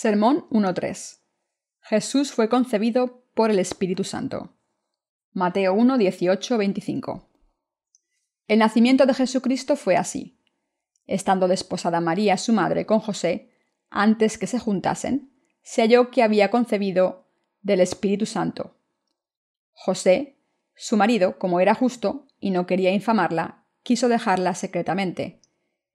Sermón 1.3. Jesús fue concebido por el Espíritu Santo. Mateo 1, 25. El nacimiento de Jesucristo fue así. Estando desposada María, su madre, con José, antes que se juntasen, se halló que había concebido del Espíritu Santo. José, su marido, como era justo y no quería infamarla, quiso dejarla secretamente.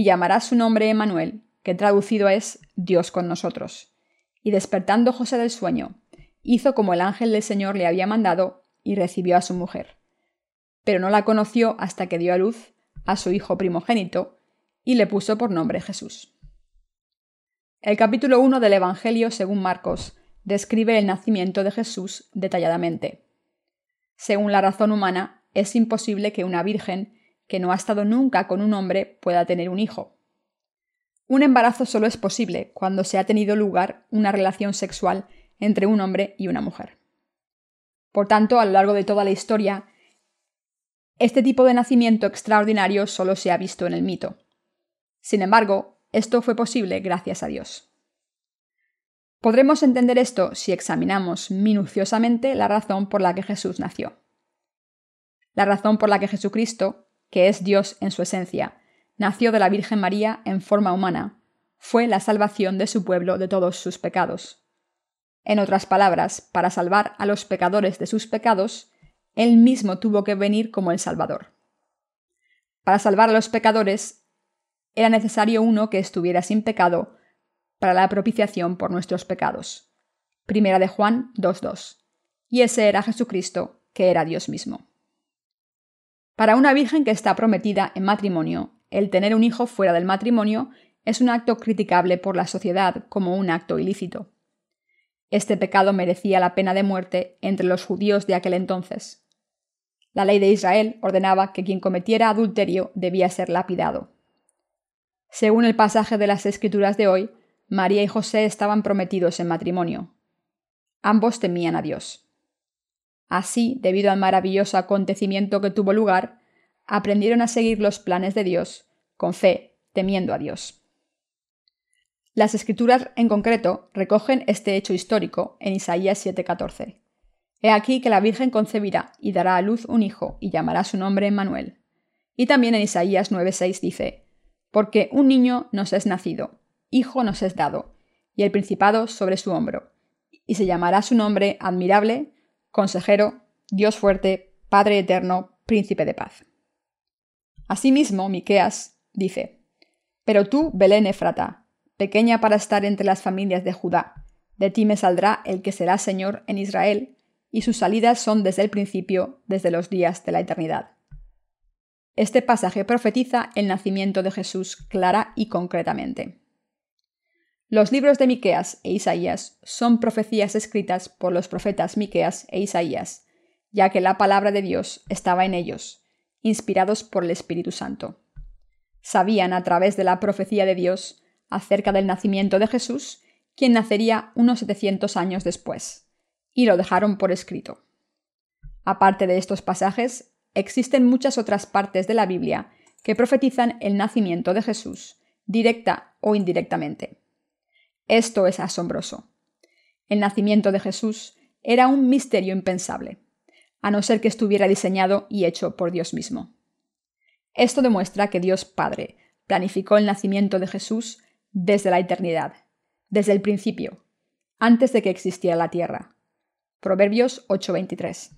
y llamará su nombre Emanuel, que traducido es Dios con nosotros. Y despertando José del sueño, hizo como el ángel del Señor le había mandado y recibió a su mujer. Pero no la conoció hasta que dio a luz a su hijo primogénito y le puso por nombre Jesús. El capítulo 1 del Evangelio según Marcos describe el nacimiento de Jesús detalladamente. Según la razón humana, es imposible que una virgen que no ha estado nunca con un hombre pueda tener un hijo. Un embarazo solo es posible cuando se ha tenido lugar una relación sexual entre un hombre y una mujer. Por tanto, a lo largo de toda la historia, este tipo de nacimiento extraordinario solo se ha visto en el mito. Sin embargo, esto fue posible gracias a Dios. Podremos entender esto si examinamos minuciosamente la razón por la que Jesús nació. La razón por la que Jesucristo, que es Dios en su esencia, nació de la Virgen María en forma humana, fue la salvación de su pueblo de todos sus pecados. En otras palabras, para salvar a los pecadores de sus pecados, él mismo tuvo que venir como el Salvador. Para salvar a los pecadores, era necesario uno que estuviera sin pecado para la propiciación por nuestros pecados. Primera de Juan 2.2. Y ese era Jesucristo, que era Dios mismo. Para una virgen que está prometida en matrimonio, el tener un hijo fuera del matrimonio es un acto criticable por la sociedad como un acto ilícito. Este pecado merecía la pena de muerte entre los judíos de aquel entonces. La ley de Israel ordenaba que quien cometiera adulterio debía ser lapidado. Según el pasaje de las Escrituras de hoy, María y José estaban prometidos en matrimonio. Ambos temían a Dios. Así, debido al maravilloso acontecimiento que tuvo lugar, aprendieron a seguir los planes de Dios, con fe, temiendo a Dios. Las escrituras en concreto recogen este hecho histórico en Isaías 7:14. He aquí que la Virgen concebirá y dará a luz un hijo y llamará su nombre Emmanuel. Y también en Isaías 9:6 dice, Porque un niño nos es nacido, hijo nos es dado, y el principado sobre su hombro, y se llamará su nombre admirable, consejero, Dios fuerte, Padre eterno, príncipe de paz. Asimismo, Miqueas dice: Pero tú, Belén Efrata, pequeña para estar entre las familias de Judá, de ti me saldrá el que será Señor en Israel, y sus salidas son desde el principio, desde los días de la eternidad. Este pasaje profetiza el nacimiento de Jesús clara y concretamente. Los libros de Miqueas e Isaías son profecías escritas por los profetas Miqueas e Isaías, ya que la palabra de Dios estaba en ellos, inspirados por el Espíritu Santo. Sabían a través de la profecía de Dios acerca del nacimiento de Jesús, quien nacería unos 700 años después, y lo dejaron por escrito. Aparte de estos pasajes, existen muchas otras partes de la Biblia que profetizan el nacimiento de Jesús, directa o indirectamente. Esto es asombroso. El nacimiento de Jesús era un misterio impensable, a no ser que estuviera diseñado y hecho por Dios mismo. Esto demuestra que Dios Padre planificó el nacimiento de Jesús desde la eternidad, desde el principio, antes de que existiera la tierra. Proverbios 8:23.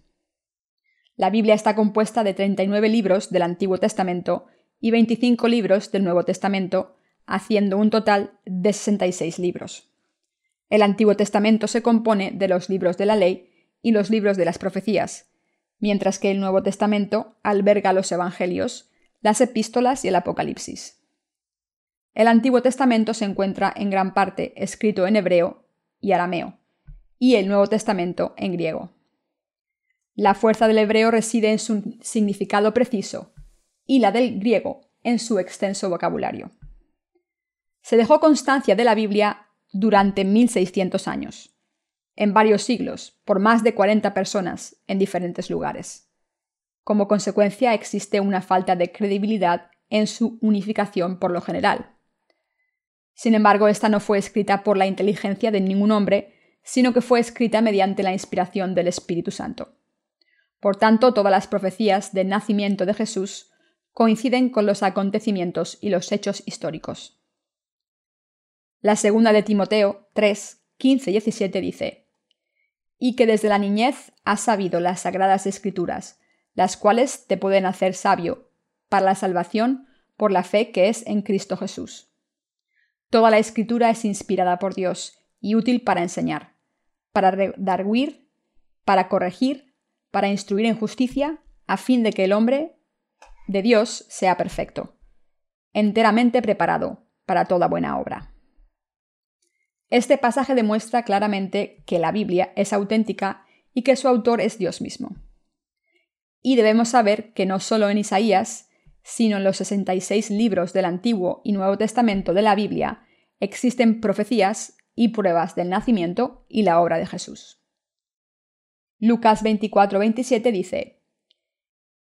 La Biblia está compuesta de 39 libros del Antiguo Testamento y 25 libros del Nuevo Testamento, haciendo un total de 66 libros. El Antiguo Testamento se compone de los libros de la ley y los libros de las profecías, mientras que el Nuevo Testamento alberga los Evangelios, las epístolas y el Apocalipsis. El Antiguo Testamento se encuentra en gran parte escrito en hebreo y arameo, y el Nuevo Testamento en griego. La fuerza del hebreo reside en su significado preciso y la del griego en su extenso vocabulario. Se dejó constancia de la Biblia durante 1600 años, en varios siglos, por más de 40 personas en diferentes lugares. Como consecuencia existe una falta de credibilidad en su unificación por lo general. Sin embargo, esta no fue escrita por la inteligencia de ningún hombre, sino que fue escrita mediante la inspiración del Espíritu Santo. Por tanto, todas las profecías del nacimiento de Jesús coinciden con los acontecimientos y los hechos históricos. La segunda de Timoteo 3, 15 y 17 dice, Y que desde la niñez has sabido las sagradas escrituras, las cuales te pueden hacer sabio para la salvación por la fe que es en Cristo Jesús. Toda la escritura es inspirada por Dios y útil para enseñar, para redarguir, para corregir, para instruir en justicia, a fin de que el hombre de Dios sea perfecto, enteramente preparado para toda buena obra. Este pasaje demuestra claramente que la Biblia es auténtica y que su autor es Dios mismo. Y debemos saber que no solo en Isaías, sino en los 66 libros del Antiguo y Nuevo Testamento de la Biblia existen profecías y pruebas del nacimiento y la obra de Jesús. Lucas 24-27 dice,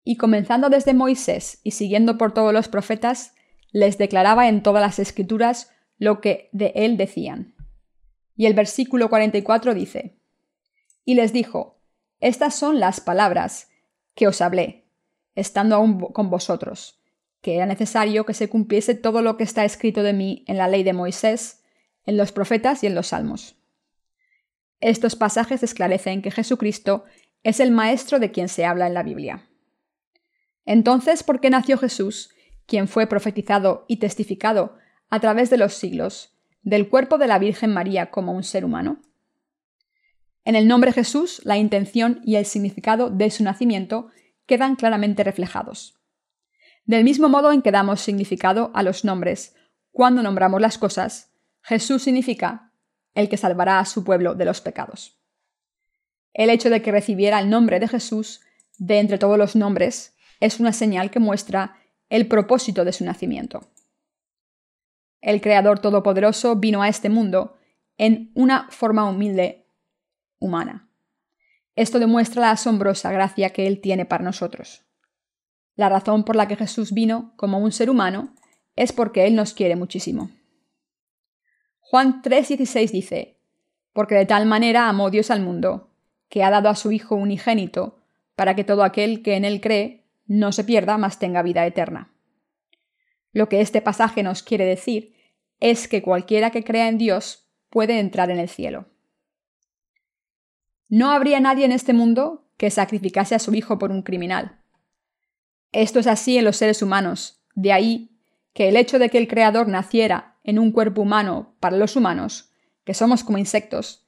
Y comenzando desde Moisés y siguiendo por todos los profetas, les declaraba en todas las escrituras lo que de él decían. Y el versículo 44 dice, Y les dijo, Estas son las palabras que os hablé, estando aún con vosotros, que era necesario que se cumpliese todo lo que está escrito de mí en la ley de Moisés, en los profetas y en los salmos. Estos pasajes esclarecen que Jesucristo es el Maestro de quien se habla en la Biblia. Entonces, ¿por qué nació Jesús, quien fue profetizado y testificado a través de los siglos, del cuerpo de la Virgen María como un ser humano? En el nombre Jesús, la intención y el significado de su nacimiento quedan claramente reflejados. Del mismo modo en que damos significado a los nombres cuando nombramos las cosas, Jesús significa el que salvará a su pueblo de los pecados. El hecho de que recibiera el nombre de Jesús de entre todos los nombres es una señal que muestra el propósito de su nacimiento. El Creador Todopoderoso vino a este mundo en una forma humilde humana. Esto demuestra la asombrosa gracia que Él tiene para nosotros. La razón por la que Jesús vino como un ser humano es porque Él nos quiere muchísimo. Juan 3:16 dice, Porque de tal manera amó Dios al mundo, que ha dado a su Hijo unigénito, para que todo aquel que en él cree no se pierda, mas tenga vida eterna. Lo que este pasaje nos quiere decir es que cualquiera que crea en Dios puede entrar en el cielo. No habría nadie en este mundo que sacrificase a su hijo por un criminal. Esto es así en los seres humanos, de ahí que el hecho de que el Creador naciera en un cuerpo humano para los humanos, que somos como insectos,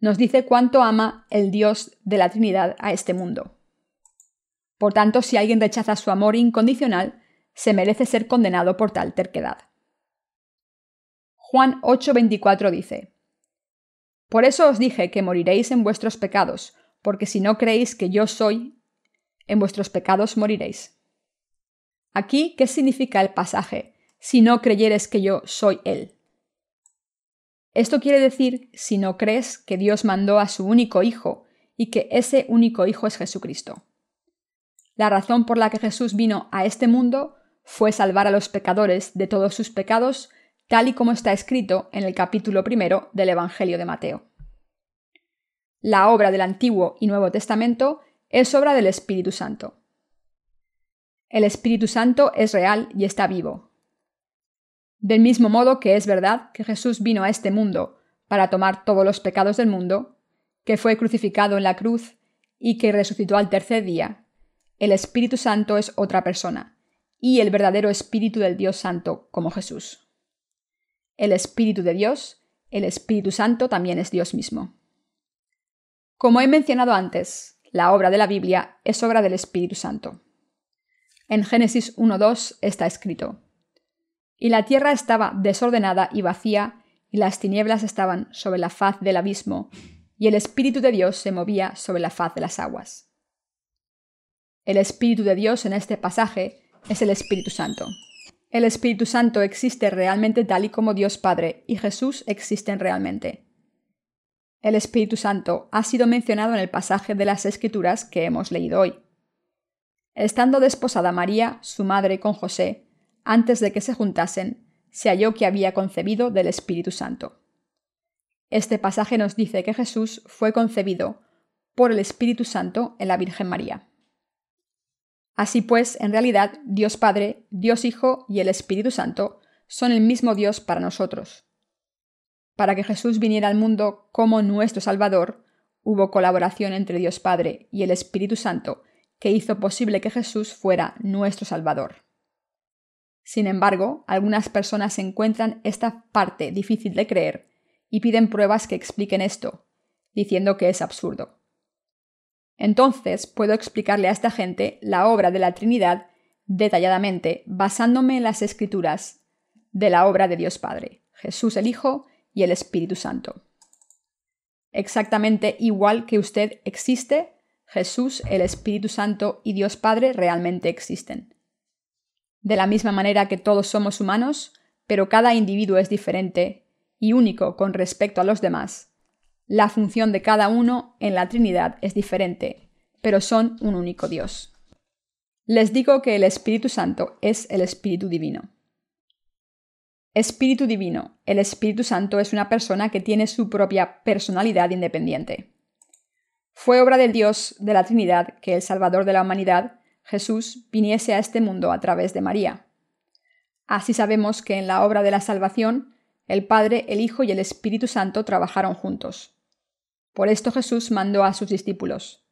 nos dice cuánto ama el Dios de la Trinidad a este mundo. Por tanto, si alguien rechaza su amor incondicional, se merece ser condenado por tal terquedad. Juan 8:24 dice, Por eso os dije que moriréis en vuestros pecados, porque si no creéis que yo soy, en vuestros pecados moriréis. Aquí, ¿qué significa el pasaje? si no creyeres que yo soy Él. Esto quiere decir si no crees que Dios mandó a su único Hijo y que ese único Hijo es Jesucristo. La razón por la que Jesús vino a este mundo fue salvar a los pecadores de todos sus pecados, tal y como está escrito en el capítulo primero del Evangelio de Mateo. La obra del Antiguo y Nuevo Testamento es obra del Espíritu Santo. El Espíritu Santo es real y está vivo, del mismo modo que es verdad que Jesús vino a este mundo para tomar todos los pecados del mundo, que fue crucificado en la cruz y que resucitó al tercer día, el Espíritu Santo es otra persona, y el verdadero Espíritu del Dios Santo como Jesús. El Espíritu de Dios, el Espíritu Santo también es Dios mismo. Como he mencionado antes, la obra de la Biblia es obra del Espíritu Santo. En Génesis 1.2 está escrito, Y la tierra estaba desordenada y vacía, y las tinieblas estaban sobre la faz del abismo, y el Espíritu de Dios se movía sobre la faz de las aguas. El Espíritu de Dios en este pasaje es el Espíritu Santo. El Espíritu Santo existe realmente tal y como Dios Padre y Jesús existen realmente. El Espíritu Santo ha sido mencionado en el pasaje de las Escrituras que hemos leído hoy. Estando desposada María, su madre, con José, antes de que se juntasen, se halló que había concebido del Espíritu Santo. Este pasaje nos dice que Jesús fue concebido por el Espíritu Santo en la Virgen María. Así pues, en realidad, Dios Padre, Dios Hijo y el Espíritu Santo son el mismo Dios para nosotros. Para que Jesús viniera al mundo como nuestro Salvador, hubo colaboración entre Dios Padre y el Espíritu Santo que hizo posible que Jesús fuera nuestro Salvador. Sin embargo, algunas personas encuentran esta parte difícil de creer y piden pruebas que expliquen esto, diciendo que es absurdo. Entonces puedo explicarle a esta gente la obra de la Trinidad detalladamente, basándome en las escrituras de la obra de Dios Padre, Jesús el Hijo y el Espíritu Santo. Exactamente igual que usted existe, Jesús, el Espíritu Santo y Dios Padre realmente existen. De la misma manera que todos somos humanos, pero cada individuo es diferente y único con respecto a los demás, la función de cada uno en la Trinidad es diferente, pero son un único Dios. Les digo que el Espíritu Santo es el Espíritu Divino. Espíritu Divino. El Espíritu Santo es una persona que tiene su propia personalidad independiente. Fue obra del Dios de la Trinidad que el Salvador de la humanidad, Jesús, viniese a este mundo a través de María. Así sabemos que en la obra de la salvación, el Padre, el Hijo y el Espíritu Santo trabajaron juntos. Por esto Jesús mandó a sus discípulos.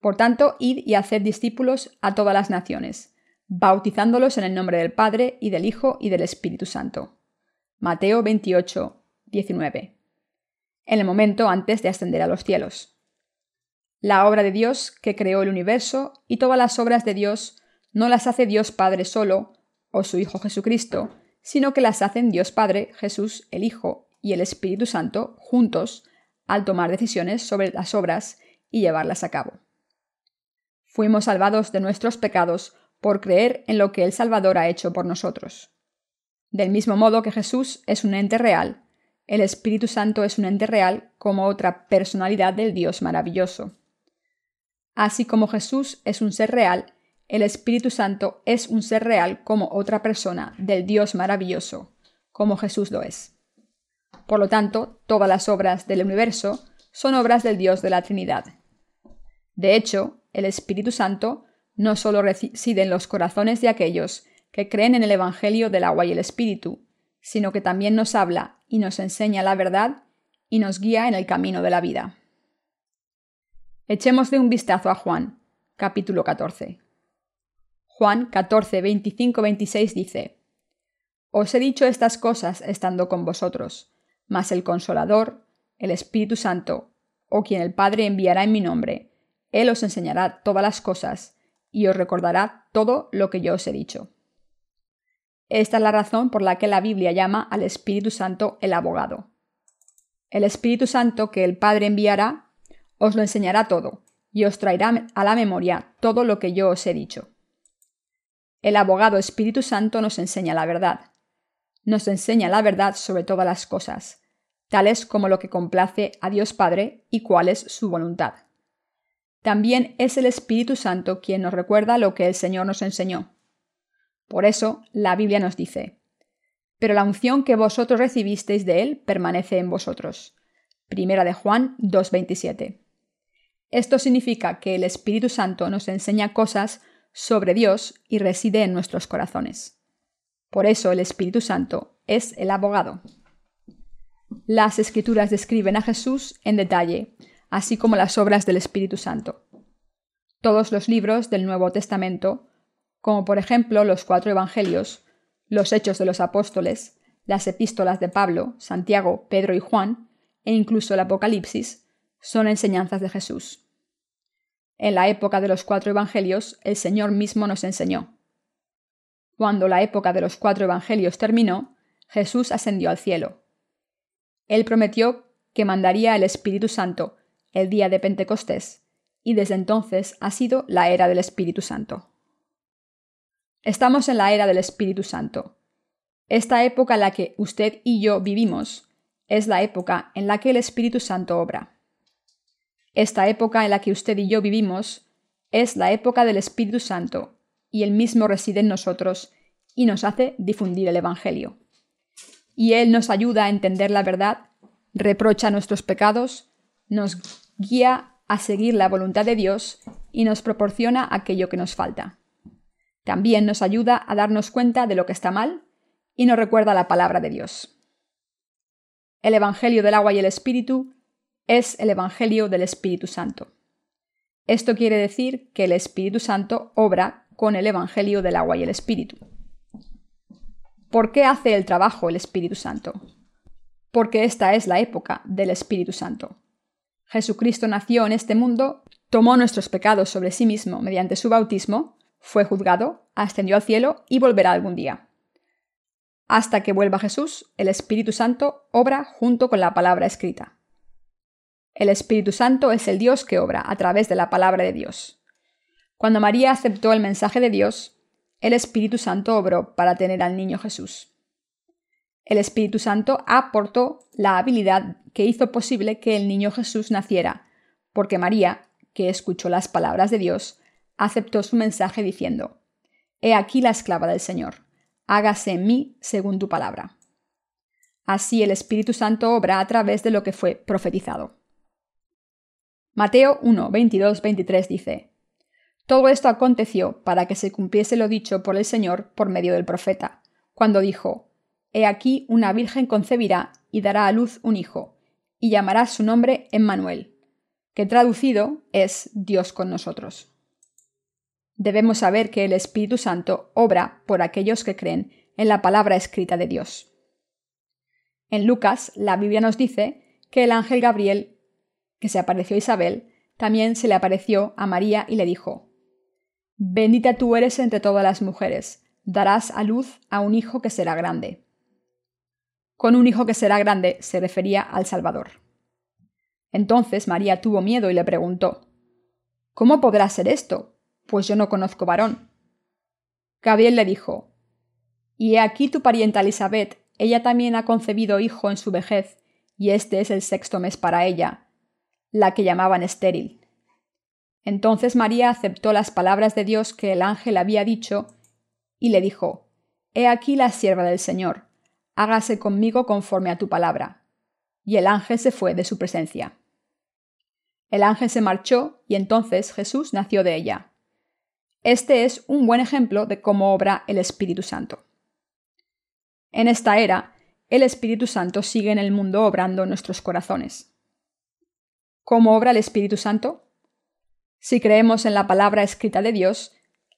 Por tanto, id y haced discípulos a todas las naciones, bautizándolos en el nombre del Padre y del Hijo y del Espíritu Santo. Mateo 28, 19. En el momento antes de ascender a los cielos la obra de Dios que creó el universo y todas las obras de Dios no las hace Dios Padre solo o su Hijo Jesucristo, sino que las hacen Dios Padre, Jesús el Hijo y el Espíritu Santo juntos al tomar decisiones sobre las obras y llevarlas a cabo. Fuimos salvados de nuestros pecados por creer en lo que el Salvador ha hecho por nosotros. Del mismo modo que Jesús es un ente real, el Espíritu Santo es un ente real como otra personalidad del Dios maravilloso. Así como Jesús es un ser real, el Espíritu Santo es un ser real como otra persona del Dios maravilloso, como Jesús lo es. Por lo tanto, todas las obras del universo son obras del Dios de la Trinidad. De hecho, el Espíritu Santo no solo reside en los corazones de aquellos que creen en el Evangelio del agua y el Espíritu, sino que también nos habla y nos enseña la verdad y nos guía en el camino de la vida. Echemos de un vistazo a Juan, capítulo 14. Juan 14, 25, 26 dice, Os he dicho estas cosas estando con vosotros, mas el Consolador, el Espíritu Santo, o quien el Padre enviará en mi nombre, Él os enseñará todas las cosas, y os recordará todo lo que yo os he dicho. Esta es la razón por la que la Biblia llama al Espíritu Santo el abogado. El Espíritu Santo que el Padre enviará os lo enseñará todo, y os traerá a la memoria todo lo que yo os he dicho. El abogado Espíritu Santo nos enseña la verdad. Nos enseña la verdad sobre todas las cosas, tales como lo que complace a Dios Padre y cuál es su voluntad. También es el Espíritu Santo quien nos recuerda lo que el Señor nos enseñó. Por eso la Biblia nos dice, Pero la unción que vosotros recibisteis de Él permanece en vosotros. Primera de Juan 2.27. Esto significa que el Espíritu Santo nos enseña cosas sobre Dios y reside en nuestros corazones. Por eso el Espíritu Santo es el abogado. Las escrituras describen a Jesús en detalle, así como las obras del Espíritu Santo. Todos los libros del Nuevo Testamento, como por ejemplo los cuatro Evangelios, los Hechos de los Apóstoles, las epístolas de Pablo, Santiago, Pedro y Juan, e incluso el Apocalipsis, son enseñanzas de Jesús. En la época de los cuatro evangelios, el Señor mismo nos enseñó. Cuando la época de los cuatro evangelios terminó, Jesús ascendió al cielo. Él prometió que mandaría el Espíritu Santo el día de Pentecostés, y desde entonces ha sido la era del Espíritu Santo. Estamos en la era del Espíritu Santo. Esta época en la que usted y yo vivimos es la época en la que el Espíritu Santo obra. Esta época en la que usted y yo vivimos es la época del Espíritu Santo, y Él mismo reside en nosotros y nos hace difundir el Evangelio. Y Él nos ayuda a entender la verdad, reprocha nuestros pecados, nos guía a seguir la voluntad de Dios y nos proporciona aquello que nos falta. También nos ayuda a darnos cuenta de lo que está mal y nos recuerda la palabra de Dios. El Evangelio del agua y el Espíritu es el Evangelio del Espíritu Santo. Esto quiere decir que el Espíritu Santo obra con el Evangelio del agua y el Espíritu. ¿Por qué hace el trabajo el Espíritu Santo? Porque esta es la época del Espíritu Santo. Jesucristo nació en este mundo, tomó nuestros pecados sobre sí mismo mediante su bautismo, fue juzgado, ascendió al cielo y volverá algún día. Hasta que vuelva Jesús, el Espíritu Santo obra junto con la palabra escrita. El Espíritu Santo es el Dios que obra a través de la palabra de Dios. Cuando María aceptó el mensaje de Dios, el Espíritu Santo obró para tener al niño Jesús. El Espíritu Santo aportó la habilidad que hizo posible que el niño Jesús naciera, porque María, que escuchó las palabras de Dios, aceptó su mensaje diciendo, He aquí la esclava del Señor, hágase en mí según tu palabra. Así el Espíritu Santo obra a través de lo que fue profetizado. Mateo 1, 22, 23 dice, Todo esto aconteció para que se cumpliese lo dicho por el Señor por medio del profeta, cuando dijo, He aquí una virgen concebirá y dará a luz un hijo, y llamará su nombre Emmanuel, que traducido es Dios con nosotros. Debemos saber que el Espíritu Santo obra por aquellos que creen en la palabra escrita de Dios. En Lucas, la Biblia nos dice que el ángel Gabriel, que se apareció a Isabel, también se le apareció a María y le dijo, Bendita tú eres entre todas las mujeres, darás a luz a un hijo que será grande con un hijo que será grande se refería al Salvador. Entonces María tuvo miedo y le preguntó ¿Cómo podrá ser esto? Pues yo no conozco varón. Gabriel le dijo Y he aquí tu parienta Elizabeth, ella también ha concebido hijo en su vejez, y este es el sexto mes para ella, la que llamaban estéril. Entonces María aceptó las palabras de Dios que el ángel había dicho, y le dijo He aquí la sierva del Señor hágase conmigo conforme a tu palabra. Y el ángel se fue de su presencia. El ángel se marchó y entonces Jesús nació de ella. Este es un buen ejemplo de cómo obra el Espíritu Santo. En esta era, el Espíritu Santo sigue en el mundo obrando nuestros corazones. ¿Cómo obra el Espíritu Santo? Si creemos en la palabra escrita de Dios,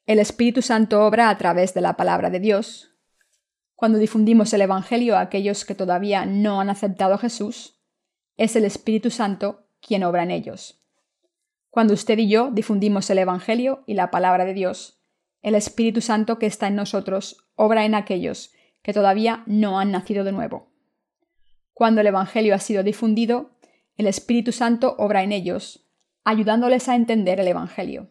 el Espíritu Santo obra a través de la palabra de Dios, cuando difundimos el Evangelio a aquellos que todavía no han aceptado a Jesús, es el Espíritu Santo quien obra en ellos. Cuando usted y yo difundimos el Evangelio y la palabra de Dios, el Espíritu Santo que está en nosotros obra en aquellos que todavía no han nacido de nuevo. Cuando el Evangelio ha sido difundido, el Espíritu Santo obra en ellos, ayudándoles a entender el Evangelio.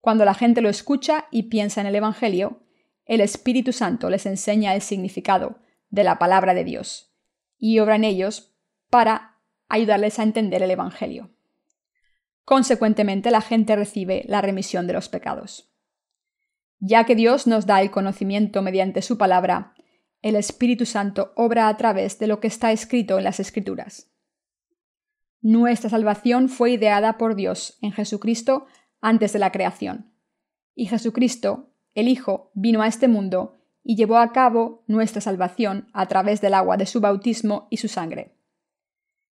Cuando la gente lo escucha y piensa en el Evangelio, el Espíritu Santo les enseña el significado de la palabra de Dios y obra en ellos para ayudarles a entender el Evangelio. Consecuentemente, la gente recibe la remisión de los pecados. Ya que Dios nos da el conocimiento mediante su palabra, el Espíritu Santo obra a través de lo que está escrito en las Escrituras. Nuestra salvación fue ideada por Dios en Jesucristo antes de la creación, y Jesucristo el Hijo vino a este mundo y llevó a cabo nuestra salvación a través del agua de su bautismo y su sangre.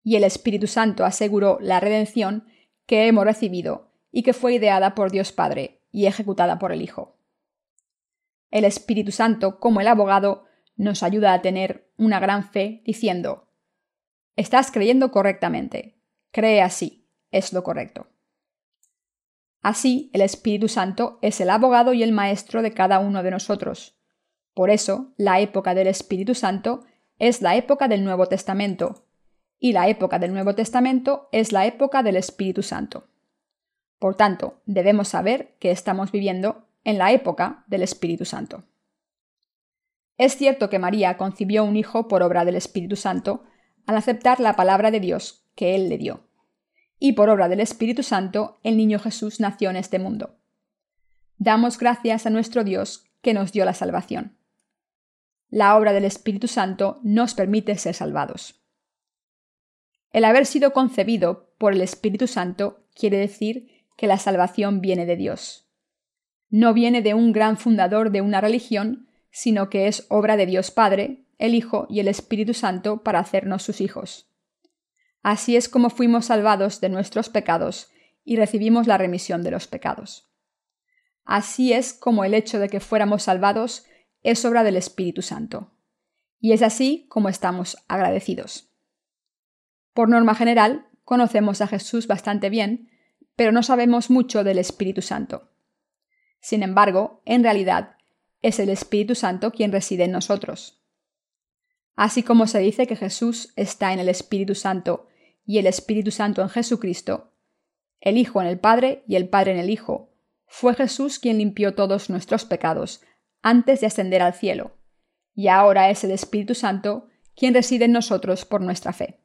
Y el Espíritu Santo aseguró la redención que hemos recibido y que fue ideada por Dios Padre y ejecutada por el Hijo. El Espíritu Santo, como el abogado, nos ayuda a tener una gran fe diciendo, Estás creyendo correctamente, cree así, es lo correcto. Así, el Espíritu Santo es el abogado y el maestro de cada uno de nosotros. Por eso, la época del Espíritu Santo es la época del Nuevo Testamento, y la época del Nuevo Testamento es la época del Espíritu Santo. Por tanto, debemos saber que estamos viviendo en la época del Espíritu Santo. Es cierto que María concibió un hijo por obra del Espíritu Santo al aceptar la palabra de Dios que Él le dio y por obra del Espíritu Santo el niño Jesús nació en este mundo. Damos gracias a nuestro Dios que nos dio la salvación. La obra del Espíritu Santo nos permite ser salvados. El haber sido concebido por el Espíritu Santo quiere decir que la salvación viene de Dios. No viene de un gran fundador de una religión, sino que es obra de Dios Padre, el Hijo y el Espíritu Santo para hacernos sus hijos. Así es como fuimos salvados de nuestros pecados y recibimos la remisión de los pecados. Así es como el hecho de que fuéramos salvados es obra del Espíritu Santo. Y es así como estamos agradecidos. Por norma general, conocemos a Jesús bastante bien, pero no sabemos mucho del Espíritu Santo. Sin embargo, en realidad, es el Espíritu Santo quien reside en nosotros. Así como se dice que Jesús está en el Espíritu Santo y el Espíritu Santo en Jesucristo, el Hijo en el Padre y el Padre en el Hijo, fue Jesús quien limpió todos nuestros pecados antes de ascender al cielo, y ahora es el Espíritu Santo quien reside en nosotros por nuestra fe.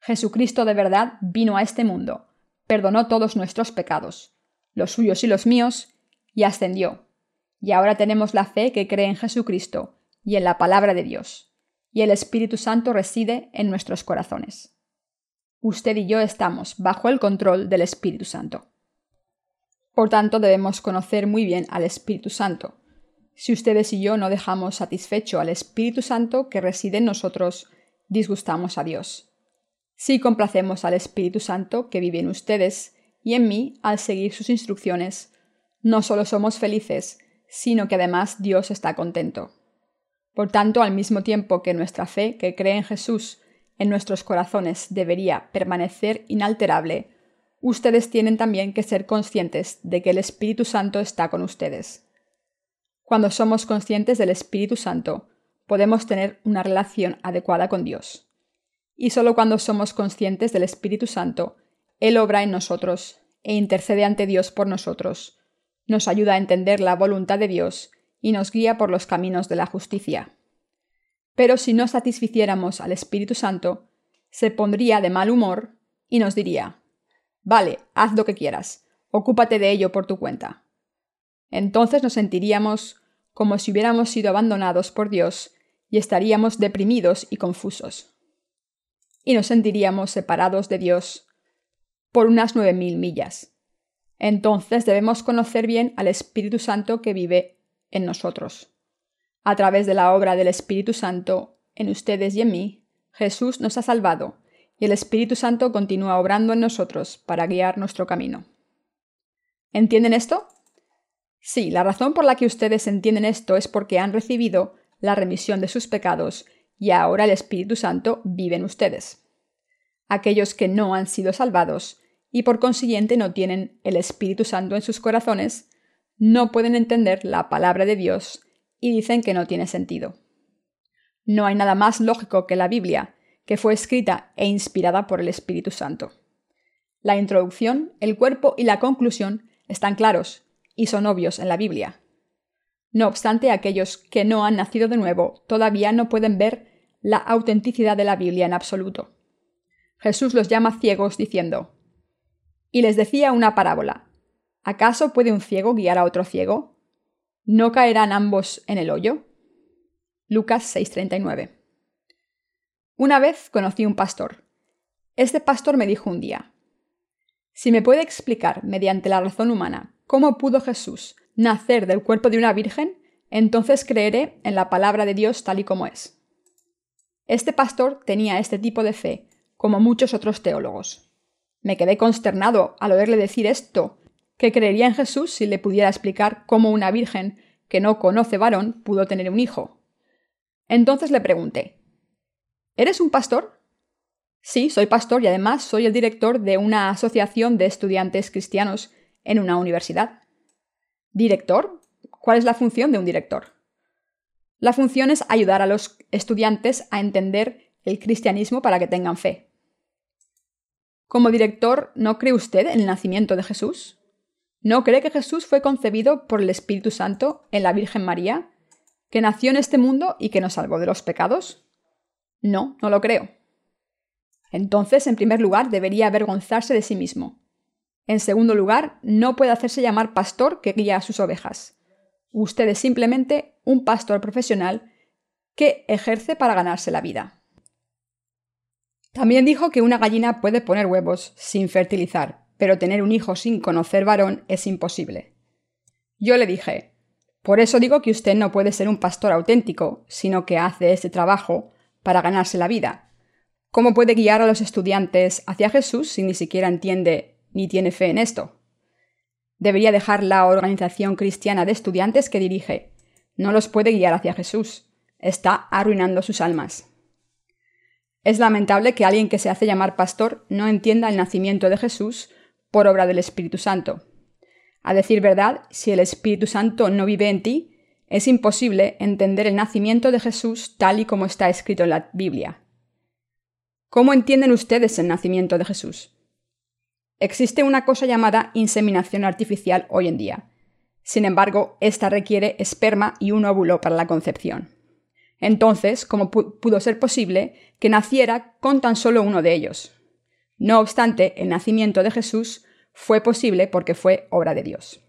Jesucristo de verdad vino a este mundo, perdonó todos nuestros pecados, los suyos y los míos, y ascendió. Y ahora tenemos la fe que cree en Jesucristo y en la palabra de Dios, y el Espíritu Santo reside en nuestros corazones usted y yo estamos bajo el control del Espíritu Santo. Por tanto, debemos conocer muy bien al Espíritu Santo. Si ustedes y yo no dejamos satisfecho al Espíritu Santo que reside en nosotros, disgustamos a Dios. Si complacemos al Espíritu Santo que vive en ustedes y en mí al seguir sus instrucciones, no solo somos felices, sino que además Dios está contento. Por tanto, al mismo tiempo que nuestra fe, que cree en Jesús, en nuestros corazones debería permanecer inalterable, ustedes tienen también que ser conscientes de que el Espíritu Santo está con ustedes. Cuando somos conscientes del Espíritu Santo, podemos tener una relación adecuada con Dios. Y solo cuando somos conscientes del Espíritu Santo, Él obra en nosotros e intercede ante Dios por nosotros, nos ayuda a entender la voluntad de Dios y nos guía por los caminos de la justicia. Pero si no satisficiéramos al Espíritu Santo, se pondría de mal humor y nos diría, Vale, haz lo que quieras, ocúpate de ello por tu cuenta. Entonces nos sentiríamos como si hubiéramos sido abandonados por Dios y estaríamos deprimidos y confusos. Y nos sentiríamos separados de Dios por unas nueve mil millas. Entonces debemos conocer bien al Espíritu Santo que vive en nosotros. A través de la obra del Espíritu Santo en ustedes y en mí, Jesús nos ha salvado y el Espíritu Santo continúa obrando en nosotros para guiar nuestro camino. ¿Entienden esto? Sí, la razón por la que ustedes entienden esto es porque han recibido la remisión de sus pecados y ahora el Espíritu Santo vive en ustedes. Aquellos que no han sido salvados y por consiguiente no tienen el Espíritu Santo en sus corazones, no pueden entender la palabra de Dios y dicen que no tiene sentido. No hay nada más lógico que la Biblia, que fue escrita e inspirada por el Espíritu Santo. La introducción, el cuerpo y la conclusión están claros y son obvios en la Biblia. No obstante, aquellos que no han nacido de nuevo todavía no pueden ver la autenticidad de la Biblia en absoluto. Jesús los llama ciegos diciendo, y les decía una parábola, ¿acaso puede un ciego guiar a otro ciego? ¿No caerán ambos en el hoyo? Lucas 6:39. Una vez conocí un pastor. Este pastor me dijo un día, si me puede explicar mediante la razón humana cómo pudo Jesús nacer del cuerpo de una virgen, entonces creeré en la palabra de Dios tal y como es. Este pastor tenía este tipo de fe, como muchos otros teólogos. Me quedé consternado al oírle decir esto que creería en Jesús si le pudiera explicar cómo una virgen que no conoce varón pudo tener un hijo. Entonces le pregunté, ¿Eres un pastor? Sí, soy pastor y además soy el director de una asociación de estudiantes cristianos en una universidad. ¿Director? ¿Cuál es la función de un director? La función es ayudar a los estudiantes a entender el cristianismo para que tengan fe. Como director, ¿no cree usted en el nacimiento de Jesús? ¿No cree que Jesús fue concebido por el Espíritu Santo en la Virgen María, que nació en este mundo y que nos salvó de los pecados? No, no lo creo. Entonces, en primer lugar, debería avergonzarse de sí mismo. En segundo lugar, no puede hacerse llamar pastor que guía a sus ovejas. Usted es simplemente un pastor profesional que ejerce para ganarse la vida. También dijo que una gallina puede poner huevos sin fertilizar, pero tener un hijo sin conocer varón es imposible. Yo le dije, por eso digo que usted no puede ser un pastor auténtico, sino que hace este trabajo para ganarse la vida. ¿Cómo puede guiar a los estudiantes hacia Jesús si ni siquiera entiende ni tiene fe en esto? Debería dejar la organización cristiana de estudiantes que dirige. No los puede guiar hacia Jesús. Está arruinando sus almas. Es lamentable que alguien que se hace llamar pastor no entienda el nacimiento de Jesús por obra del Espíritu Santo. A decir verdad, si el Espíritu Santo no vive en ti, es imposible entender el nacimiento de Jesús tal y como está escrito en la Biblia. ¿Cómo entienden ustedes el nacimiento de Jesús? Existe una cosa llamada inseminación artificial hoy en día. Sin embargo, esta requiere esperma y un óvulo para la concepción. Entonces, ¿cómo pudo ser posible que naciera con tan solo uno de ellos? No obstante, el nacimiento de Jesús fue posible porque fue obra de Dios.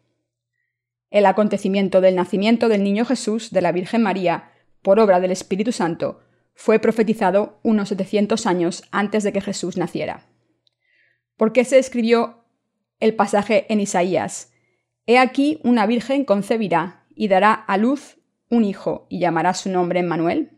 El acontecimiento del nacimiento del niño Jesús de la Virgen María por obra del Espíritu Santo fue profetizado unos 700 años antes de que Jesús naciera. ¿Por qué se escribió el pasaje en Isaías? He aquí una virgen concebirá y dará a luz un hijo y llamará su nombre Emmanuel.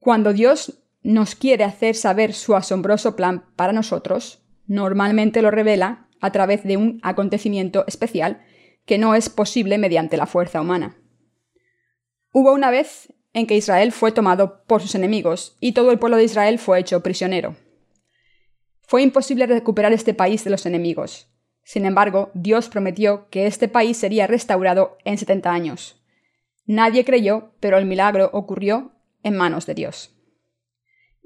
Cuando Dios nos quiere hacer saber su asombroso plan para nosotros, normalmente lo revela a través de un acontecimiento especial que no es posible mediante la fuerza humana. Hubo una vez en que Israel fue tomado por sus enemigos y todo el pueblo de Israel fue hecho prisionero. Fue imposible recuperar este país de los enemigos. Sin embargo, Dios prometió que este país sería restaurado en 70 años. Nadie creyó, pero el milagro ocurrió en manos de Dios.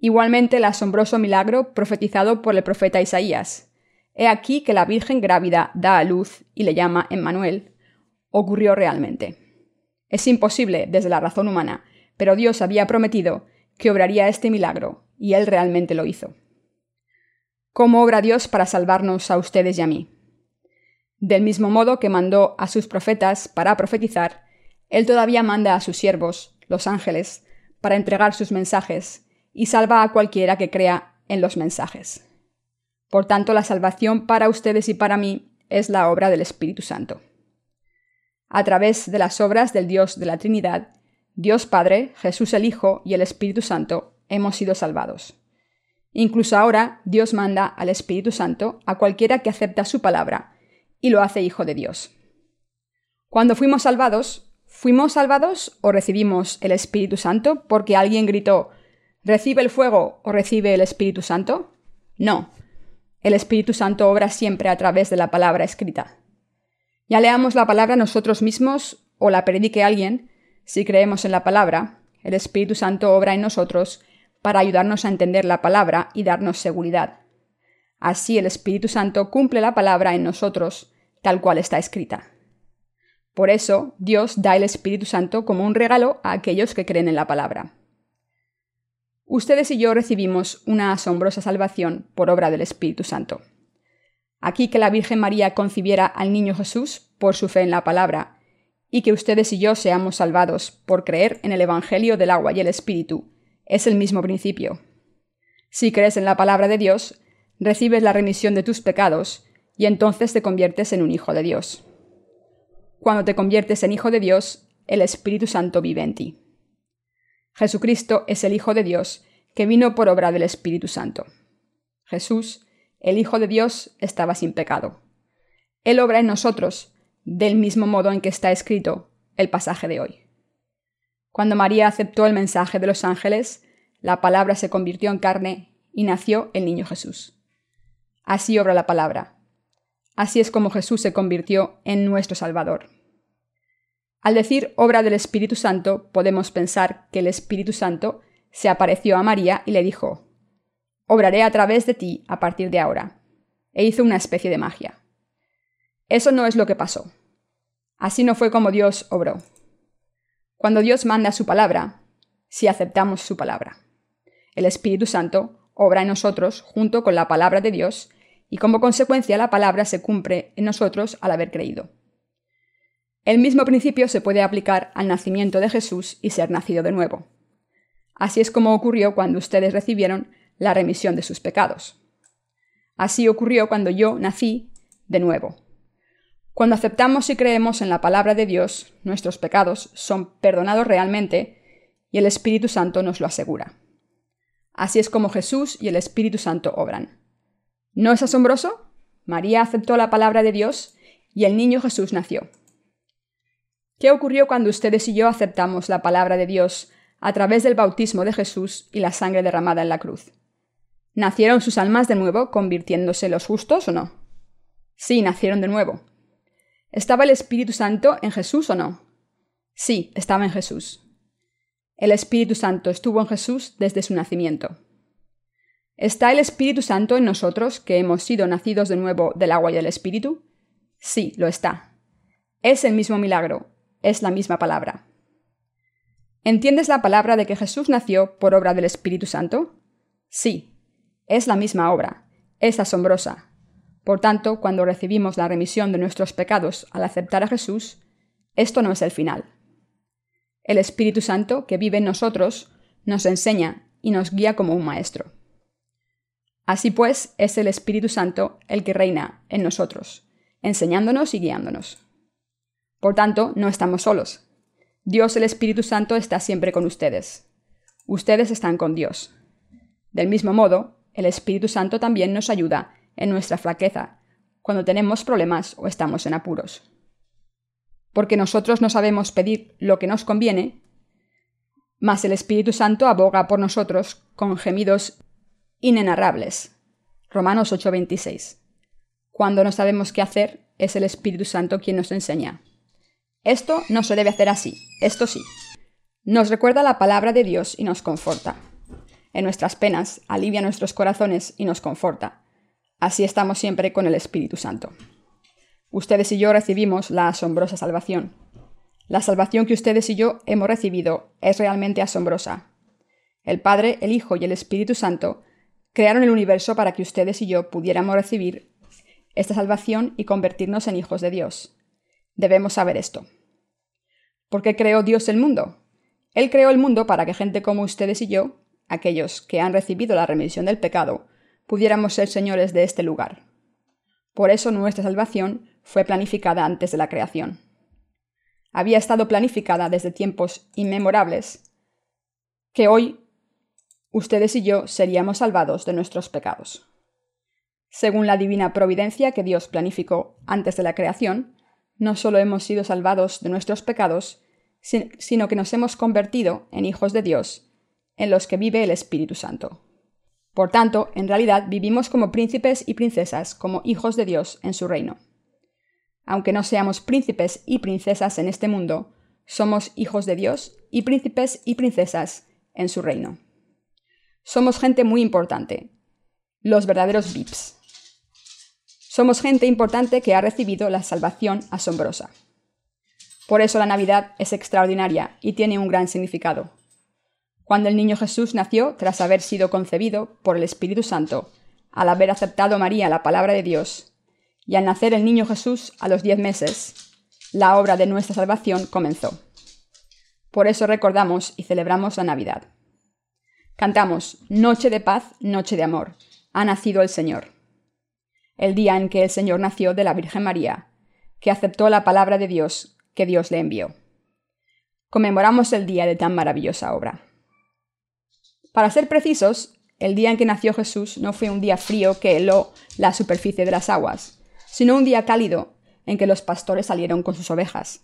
Igualmente el asombroso milagro profetizado por el profeta Isaías. He aquí que la Virgen grávida da a luz y le llama Emmanuel. Ocurrió realmente. Es imposible desde la razón humana, pero Dios había prometido que obraría este milagro, y él realmente lo hizo. ¿Cómo obra Dios para salvarnos a ustedes y a mí? Del mismo modo que mandó a sus profetas para profetizar, Él todavía manda a sus siervos, los ángeles, para entregar sus mensajes y salva a cualquiera que crea en los mensajes. Por tanto, la salvación para ustedes y para mí es la obra del Espíritu Santo. A través de las obras del Dios de la Trinidad, Dios Padre, Jesús el Hijo y el Espíritu Santo, hemos sido salvados. Incluso ahora Dios manda al Espíritu Santo a cualquiera que acepta su palabra y lo hace hijo de Dios. Cuando fuimos salvados, ¿fuimos salvados o recibimos el Espíritu Santo porque alguien gritó ¿Recibe el fuego o recibe el Espíritu Santo? No. El Espíritu Santo obra siempre a través de la palabra escrita. Ya leamos la palabra nosotros mismos o la predique alguien, si creemos en la palabra, el Espíritu Santo obra en nosotros para ayudarnos a entender la palabra y darnos seguridad. Así el Espíritu Santo cumple la palabra en nosotros, tal cual está escrita. Por eso Dios da el Espíritu Santo como un regalo a aquellos que creen en la palabra. Ustedes y yo recibimos una asombrosa salvación por obra del Espíritu Santo. Aquí que la Virgen María concibiera al niño Jesús por su fe en la palabra, y que ustedes y yo seamos salvados por creer en el Evangelio del agua y el Espíritu, es el mismo principio. Si crees en la palabra de Dios, recibes la remisión de tus pecados, y entonces te conviertes en un hijo de Dios. Cuando te conviertes en hijo de Dios, el Espíritu Santo vive en ti. Jesucristo es el Hijo de Dios, que vino por obra del Espíritu Santo. Jesús, el Hijo de Dios, estaba sin pecado. Él obra en nosotros, del mismo modo en que está escrito el pasaje de hoy. Cuando María aceptó el mensaje de los ángeles, la palabra se convirtió en carne y nació el niño Jesús. Así obra la palabra. Así es como Jesús se convirtió en nuestro Salvador. Al decir obra del Espíritu Santo, podemos pensar que el Espíritu Santo se apareció a María y le dijo, Obraré a través de ti a partir de ahora. E hizo una especie de magia. Eso no es lo que pasó. Así no fue como Dios obró. Cuando Dios manda su palabra, si aceptamos su palabra. El Espíritu Santo obra en nosotros junto con la palabra de Dios y como consecuencia la palabra se cumple en nosotros al haber creído. El mismo principio se puede aplicar al nacimiento de Jesús y ser nacido de nuevo. Así es como ocurrió cuando ustedes recibieron la remisión de sus pecados. Así ocurrió cuando yo nací de nuevo. Cuando aceptamos y creemos en la palabra de Dios, nuestros pecados son perdonados realmente y el Espíritu Santo nos lo asegura. Así es como Jesús y el Espíritu Santo obran. ¿No es asombroso? María aceptó la palabra de Dios y el niño Jesús nació. ¿Qué ocurrió cuando ustedes y yo aceptamos la palabra de Dios a través del bautismo de Jesús y la sangre derramada en la cruz? ¿Nacieron sus almas de nuevo convirtiéndose los justos o no? Sí, nacieron de nuevo. ¿Estaba el Espíritu Santo en Jesús o no? Sí, estaba en Jesús. El Espíritu Santo estuvo en Jesús desde su nacimiento. ¿Está el Espíritu Santo en nosotros que hemos sido nacidos de nuevo del agua y del Espíritu? Sí, lo está. Es el mismo milagro, es la misma palabra. ¿Entiendes la palabra de que Jesús nació por obra del Espíritu Santo? Sí, es la misma obra, es asombrosa. Por tanto, cuando recibimos la remisión de nuestros pecados al aceptar a Jesús, esto no es el final. El Espíritu Santo, que vive en nosotros, nos enseña y nos guía como un maestro. Así pues, es el Espíritu Santo el que reina en nosotros, enseñándonos y guiándonos. Por tanto, no estamos solos. Dios el Espíritu Santo está siempre con ustedes. Ustedes están con Dios. Del mismo modo, el Espíritu Santo también nos ayuda en nuestra flaqueza, cuando tenemos problemas o estamos en apuros. Porque nosotros no sabemos pedir lo que nos conviene, mas el Espíritu Santo aboga por nosotros con gemidos inenarrables. Romanos 8:26. Cuando no sabemos qué hacer, es el Espíritu Santo quien nos enseña. Esto no se debe hacer así, esto sí. Nos recuerda la palabra de Dios y nos conforta. En nuestras penas alivia nuestros corazones y nos conforta. Así estamos siempre con el Espíritu Santo. Ustedes y yo recibimos la asombrosa salvación. La salvación que ustedes y yo hemos recibido es realmente asombrosa. El Padre, el Hijo y el Espíritu Santo crearon el universo para que ustedes y yo pudiéramos recibir esta salvación y convertirnos en hijos de Dios. Debemos saber esto. ¿Por qué creó Dios el mundo? Él creó el mundo para que gente como ustedes y yo, aquellos que han recibido la remisión del pecado, pudiéramos ser señores de este lugar. Por eso nuestra salvación fue planificada antes de la creación. Había estado planificada desde tiempos inmemorables, que hoy ustedes y yo seríamos salvados de nuestros pecados. Según la divina providencia que Dios planificó antes de la creación, no solo hemos sido salvados de nuestros pecados, sino que nos hemos convertido en hijos de Dios, en los que vive el Espíritu Santo. Por tanto, en realidad vivimos como príncipes y princesas, como hijos de Dios en su reino. Aunque no seamos príncipes y princesas en este mundo, somos hijos de Dios y príncipes y princesas en su reino. Somos gente muy importante, los verdaderos VIPs. Somos gente importante que ha recibido la salvación asombrosa. Por eso la Navidad es extraordinaria y tiene un gran significado. Cuando el niño Jesús nació, tras haber sido concebido por el Espíritu Santo, al haber aceptado María la palabra de Dios, y al nacer el niño Jesús a los diez meses, la obra de nuestra salvación comenzó. Por eso recordamos y celebramos la Navidad. Cantamos Noche de paz, noche de amor. Ha nacido el Señor. El día en que el Señor nació de la Virgen María, que aceptó la palabra de Dios que Dios le envió. Conmemoramos el día de tan maravillosa obra. Para ser precisos, el día en que nació Jesús no fue un día frío que heló la superficie de las aguas, sino un día cálido en que los pastores salieron con sus ovejas.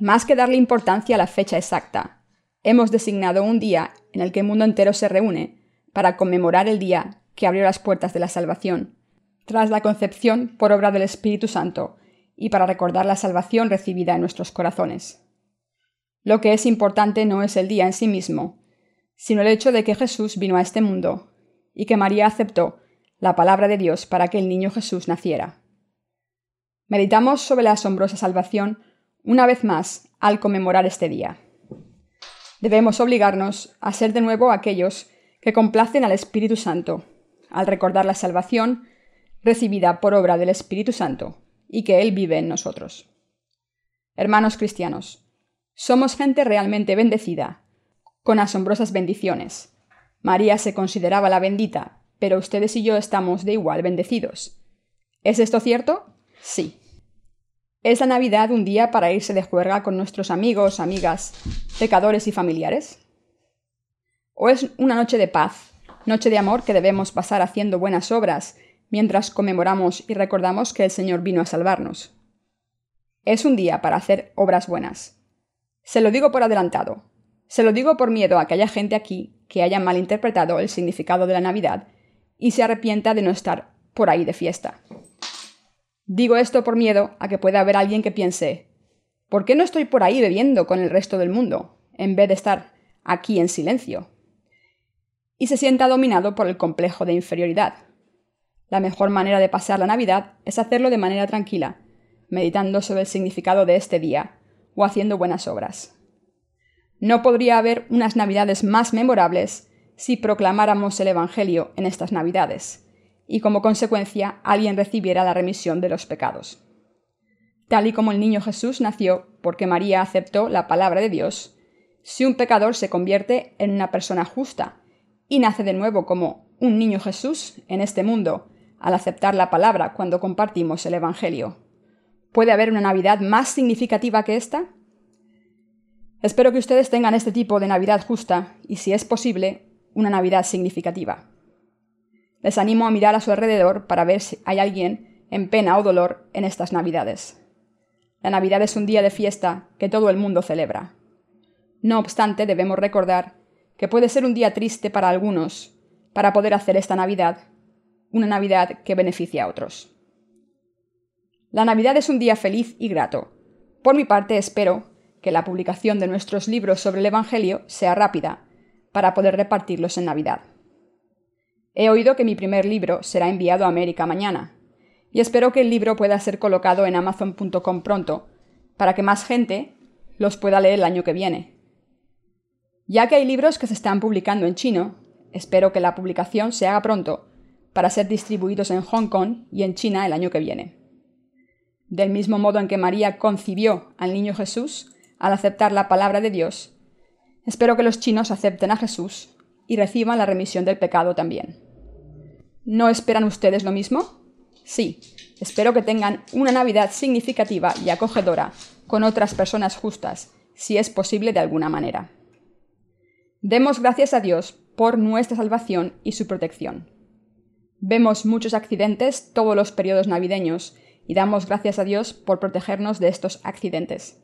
Más que darle importancia a la fecha exacta, hemos designado un día en el que el mundo entero se reúne para conmemorar el día que abrió las puertas de la salvación, tras la concepción por obra del Espíritu Santo y para recordar la salvación recibida en nuestros corazones. Lo que es importante no es el día en sí mismo, sino el hecho de que Jesús vino a este mundo y que María aceptó la palabra de Dios para que el niño Jesús naciera. Meditamos sobre la asombrosa salvación una vez más al conmemorar este día. Debemos obligarnos a ser de nuevo aquellos que complacen al Espíritu Santo, al recordar la salvación recibida por obra del Espíritu Santo y que Él vive en nosotros. Hermanos cristianos, somos gente realmente bendecida, con asombrosas bendiciones. María se consideraba la bendita, pero ustedes y yo estamos de igual bendecidos. ¿Es esto cierto? Sí. ¿Es la Navidad un día para irse de juerga con nuestros amigos, amigas, pecadores y familiares? ¿O es una noche de paz, noche de amor que debemos pasar haciendo buenas obras mientras conmemoramos y recordamos que el Señor vino a salvarnos? Es un día para hacer obras buenas. Se lo digo por adelantado. Se lo digo por miedo a que haya gente aquí que haya malinterpretado el significado de la Navidad y se arrepienta de no estar por ahí de fiesta. Digo esto por miedo a que pueda haber alguien que piense ¿por qué no estoy por ahí bebiendo con el resto del mundo, en vez de estar aquí en silencio? Y se sienta dominado por el complejo de inferioridad. La mejor manera de pasar la Navidad es hacerlo de manera tranquila, meditando sobre el significado de este día o haciendo buenas obras. No podría haber unas Navidades más memorables si proclamáramos el Evangelio en estas Navidades, y como consecuencia alguien recibiera la remisión de los pecados. Tal y como el niño Jesús nació porque María aceptó la palabra de Dios, si un pecador se convierte en una persona justa y nace de nuevo como un niño Jesús en este mundo al aceptar la palabra cuando compartimos el Evangelio, ¿puede haber una Navidad más significativa que esta? Espero que ustedes tengan este tipo de Navidad justa y, si es posible, una Navidad significativa. Les animo a mirar a su alrededor para ver si hay alguien en pena o dolor en estas Navidades. La Navidad es un día de fiesta que todo el mundo celebra. No obstante, debemos recordar que puede ser un día triste para algunos para poder hacer esta Navidad una Navidad que beneficie a otros. La Navidad es un día feliz y grato. Por mi parte, espero que la publicación de nuestros libros sobre el Evangelio sea rápida, para poder repartirlos en Navidad. He oído que mi primer libro será enviado a América mañana, y espero que el libro pueda ser colocado en amazon.com pronto, para que más gente los pueda leer el año que viene. Ya que hay libros que se están publicando en chino, espero que la publicación se haga pronto, para ser distribuidos en Hong Kong y en China el año que viene. Del mismo modo en que María concibió al niño Jesús al aceptar la palabra de Dios, espero que los chinos acepten a Jesús y reciban la remisión del pecado también. ¿No esperan ustedes lo mismo? Sí, espero que tengan una Navidad significativa y acogedora con otras personas justas, si es posible de alguna manera. Demos gracias a Dios por nuestra salvación y su protección. Vemos muchos accidentes todos los periodos navideños y damos gracias a Dios por protegernos de estos accidentes.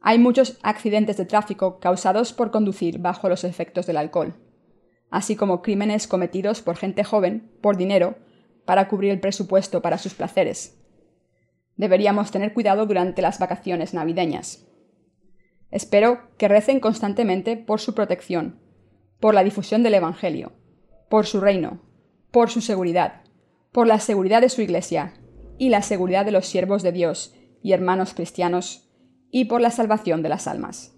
Hay muchos accidentes de tráfico causados por conducir bajo los efectos del alcohol así como crímenes cometidos por gente joven, por dinero, para cubrir el presupuesto para sus placeres. Deberíamos tener cuidado durante las vacaciones navideñas. Espero que recen constantemente por su protección, por la difusión del Evangelio, por su reino, por su seguridad, por la seguridad de su Iglesia y la seguridad de los siervos de Dios y hermanos cristianos, y por la salvación de las almas.